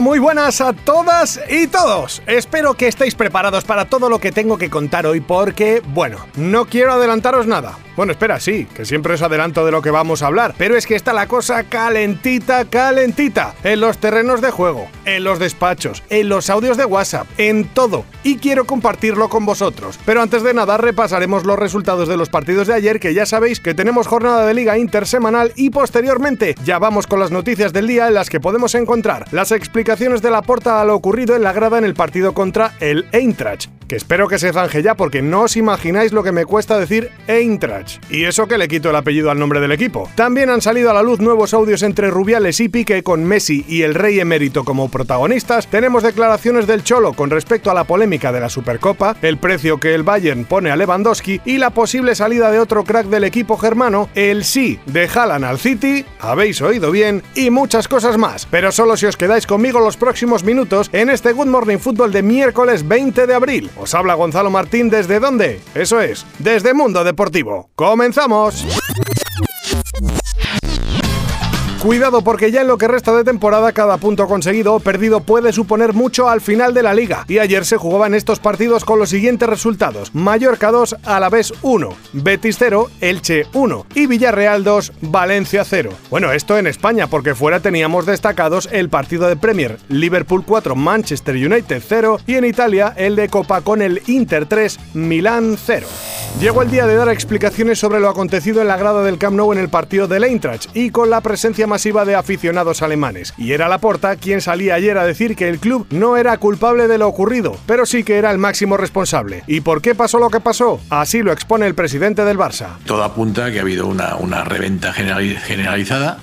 Muy buenas a todas y todos. Espero que estéis preparados para todo lo que tengo que contar hoy porque, bueno, no quiero adelantaros nada. Bueno, espera, sí, que siempre os adelanto de lo que vamos a hablar, pero es que está la cosa calentita, calentita, en los terrenos de juego, en los despachos, en los audios de WhatsApp, en todo, y quiero compartirlo con vosotros. Pero antes de nada, repasaremos los resultados de los partidos de ayer, que ya sabéis que tenemos jornada de liga intersemanal y posteriormente ya vamos con las noticias del día en las que podemos encontrar las explicaciones de la porta a lo ocurrido en la grada en el partido contra el Eintracht que espero que se zanje ya porque no os imagináis lo que me cuesta decir Eintracht. Y eso que le quito el apellido al nombre del equipo. También han salido a la luz nuevos audios entre Rubiales y Pique con Messi y el Rey Emérito como protagonistas. Tenemos declaraciones del Cholo con respecto a la polémica de la Supercopa, el precio que el Bayern pone a Lewandowski y la posible salida de otro crack del equipo germano, el sí de Haaland al City, habéis oído bien, y muchas cosas más. Pero solo si os quedáis conmigo los próximos minutos en este Good Morning Football de miércoles 20 de abril. Os habla Gonzalo Martín desde dónde? Eso es, desde Mundo Deportivo. ¡Comenzamos! Cuidado porque ya en lo que resta de temporada cada punto conseguido o perdido puede suponer mucho al final de la liga. Y ayer se jugaban estos partidos con los siguientes resultados. Mallorca 2, Alavés 1, Betis 0, Elche 1 y Villarreal 2, Valencia 0. Bueno, esto en España porque fuera teníamos destacados el partido de Premier, Liverpool 4, Manchester United 0 y en Italia el de Copa con el Inter 3, Milán 0. Llegó el día de dar explicaciones sobre lo acontecido en la grada del Camp Nou en el partido del Eintracht y con la presencia masiva de aficionados alemanes. Y era Laporta quien salía ayer a decir que el club no era culpable de lo ocurrido, pero sí que era el máximo responsable. ¿Y por qué pasó lo que pasó? Así lo expone el presidente del Barça. Todo apunta que ha habido una, una reventa generalizada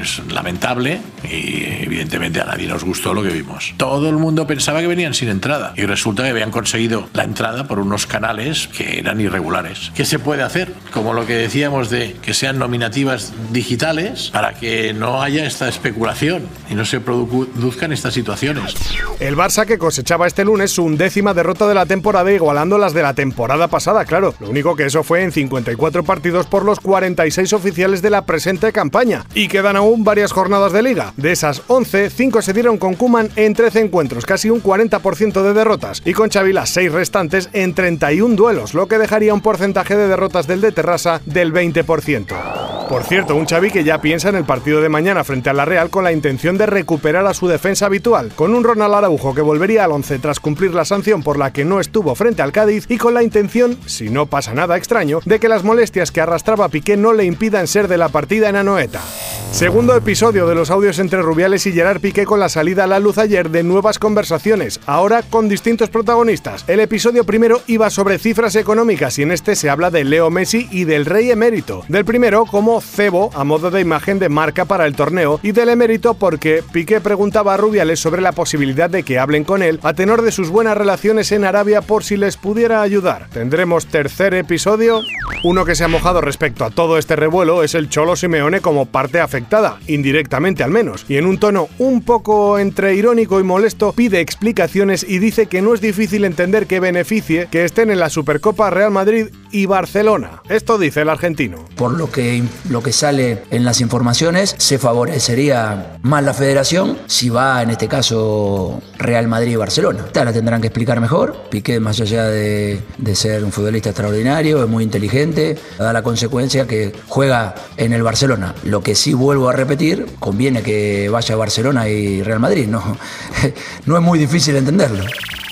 es lamentable y evidentemente a nadie nos gustó lo que vimos. Todo el mundo pensaba que venían sin entrada y resulta que habían conseguido la entrada por unos canales que eran irregulares. ¿Qué se puede hacer? Como lo que decíamos de que sean nominativas digitales para que no haya esta especulación y no se produzcan estas situaciones. El Barça que cosechaba este lunes su undécima derrota de la temporada igualando las de la temporada pasada, claro. Lo único que eso fue en 54 partidos por los 46 oficiales de la presente campaña y quedan varias jornadas de liga. De esas 11, 5 se dieron con Kuman en 13 encuentros, casi un 40% de derrotas, y con Xavi las 6 restantes en 31 duelos, lo que dejaría un porcentaje de derrotas del de Terrassa del 20%. Por cierto, un Xavi que ya piensa en el partido de mañana frente a la Real con la intención de recuperar a su defensa habitual, con un Ronald Araujo que volvería al 11 tras cumplir la sanción por la que no estuvo frente al Cádiz y con la intención, si no pasa nada extraño, de que las molestias que arrastraba Piqué no le impidan ser de la partida en Anoeta. Segundo episodio de los audios entre Rubiales y Gerard Piqué con la salida a la luz ayer de nuevas conversaciones, ahora con distintos protagonistas. El episodio primero iba sobre cifras económicas y en este se habla de Leo Messi y del Rey Emérito. Del primero como cebo a modo de imagen de marca para el torneo y del emérito porque Piqué preguntaba a Rubiales sobre la posibilidad de que hablen con él a tenor de sus buenas relaciones en Arabia por si les pudiera ayudar. Tendremos tercer episodio. Uno que se ha mojado respecto a todo este revuelo es el Cholo Simeone como parte afectada, indirectamente al menos, y en un tono un poco entre irónico y molesto pide explicaciones y dice que no es difícil entender que beneficie que estén en la Supercopa Real Madrid y Barcelona. Esto dice el argentino. Por lo que lo que sale en las informaciones, se favorecería más la federación si va, en este caso, Real Madrid y Barcelona. La tendrán que explicar mejor. Piqué, más allá de, de ser un futbolista extraordinario, es muy inteligente, da la consecuencia que juega en el Barcelona. Lo que sí vuelvo a repetir, conviene que vaya a Barcelona y Real Madrid. No, no es muy difícil entenderlo.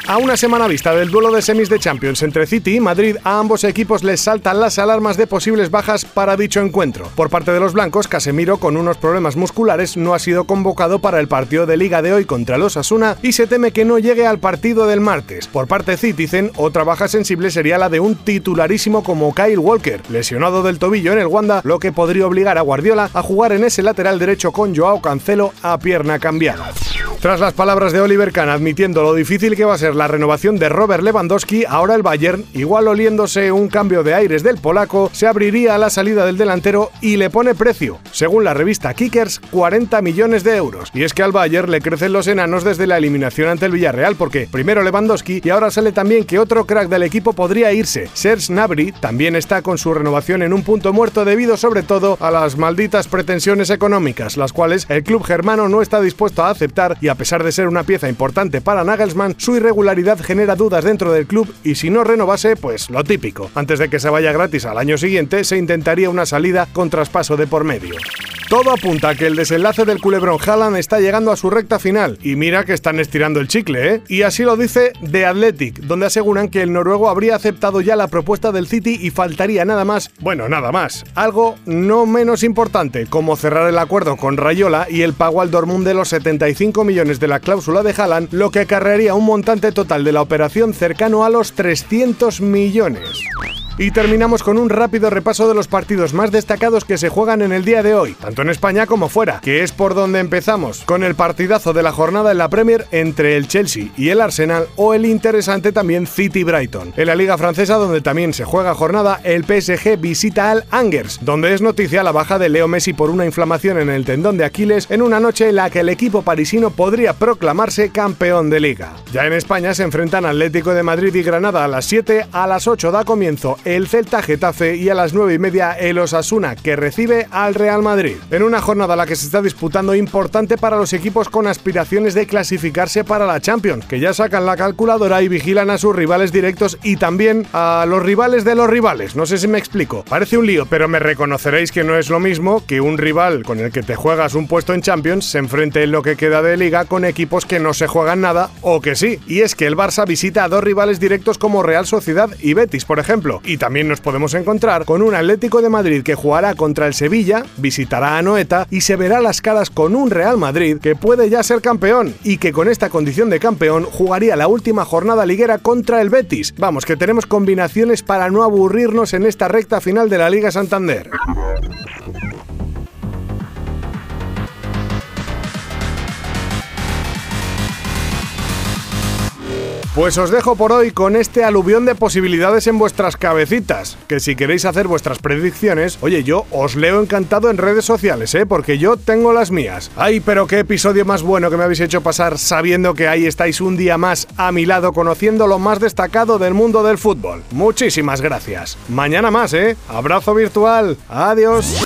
A una semana vista del duelo de semis de Champions entre City y Madrid, a ambos equipos les saltan las alarmas de posibles bajas para dicho encuentro. Por parte de los blancos, Casemiro, con unos problemas musculares, no ha sido convocado para el partido de liga de hoy contra los Asuna y se teme que no llegue al partido del martes. Por parte Citizen, otra baja sensible sería la de un titularísimo como Kyle Walker, lesionado del tobillo en el Wanda, lo que podría obligar a Guardiola a jugar en ese lateral derecho con Joao Cancelo a pierna cambiada. Tras las palabras de Oliver Kahn admitiendo lo difícil que va a ser la renovación de Robert Lewandowski, ahora el Bayern, igual oliéndose un cambio de aires del polaco, se abriría a la salida del delantero y le pone precio, según la revista Kickers, 40 millones de euros. Y es que al Bayern le crecen los enanos desde la eliminación ante el Villarreal, porque primero Lewandowski y ahora sale también que otro crack del equipo podría irse. Serge Gnabry también está con su renovación en un punto muerto debido sobre todo a las malditas pretensiones económicas, las cuales el club germano no está dispuesto a aceptar y a pesar de ser una pieza importante para Nagelsmann, su irregularidad genera dudas dentro del club y si no renovase, pues lo típico. Antes de que se vaya gratis al año siguiente, se intentaría una salida con traspaso de por medio. Todo apunta a que el desenlace del culebrón Haaland está llegando a su recta final, y mira que están estirando el chicle, ¿eh? Y así lo dice The Athletic, donde aseguran que el noruego habría aceptado ya la propuesta del City y faltaría nada más, bueno, nada más, algo no menos importante, como cerrar el acuerdo con Rayola y el pago al Dortmund de los 75 millones de la cláusula de Haaland, lo que acarrearía un montante total de la operación cercano a los 300 millones. Y terminamos con un rápido repaso de los partidos más destacados que se juegan en el día de hoy, tanto en España como fuera, que es por donde empezamos, con el partidazo de la jornada en la Premier entre el Chelsea y el Arsenal o el interesante también City Brighton. En la Liga Francesa, donde también se juega jornada, el PSG visita al Angers, donde es noticia la baja de Leo Messi por una inflamación en el tendón de Aquiles en una noche en la que el equipo parisino podría proclamarse campeón de liga. Ya en España se enfrentan Atlético de Madrid y Granada a las 7, a las 8 da comienzo el Celta Getafe y a las 9 y media el Osasuna, que recibe al Real Madrid. En una jornada a la que se está disputando importante para los equipos con aspiraciones de clasificarse para la Champions, que ya sacan la calculadora y vigilan a sus rivales directos y también a los rivales de los rivales. No sé si me explico. Parece un lío, pero me reconoceréis que no es lo mismo que un rival con el que te juegas un puesto en Champions se enfrente en lo que queda de liga con equipos que no se juegan nada o que sí. Y es que el Barça visita a dos rivales directos como Real Sociedad y Betis, por ejemplo, y también nos podemos encontrar con un Atlético de Madrid que jugará contra el Sevilla, visitará a Noeta y se verá las caras con un Real Madrid que puede ya ser campeón y que con esta condición de campeón jugaría la última jornada liguera contra el Betis. Vamos, que tenemos combinaciones para no aburrirnos en esta recta final de la Liga Santander. Pues os dejo por hoy con este aluvión de posibilidades en vuestras cabecitas, que si queréis hacer vuestras predicciones, oye, yo os leo encantado en redes sociales, ¿eh? Porque yo tengo las mías. Ay, pero qué episodio más bueno que me habéis hecho pasar sabiendo que ahí estáis un día más a mi lado conociendo lo más destacado del mundo del fútbol. Muchísimas gracias. Mañana más, ¿eh? Abrazo virtual. Adiós.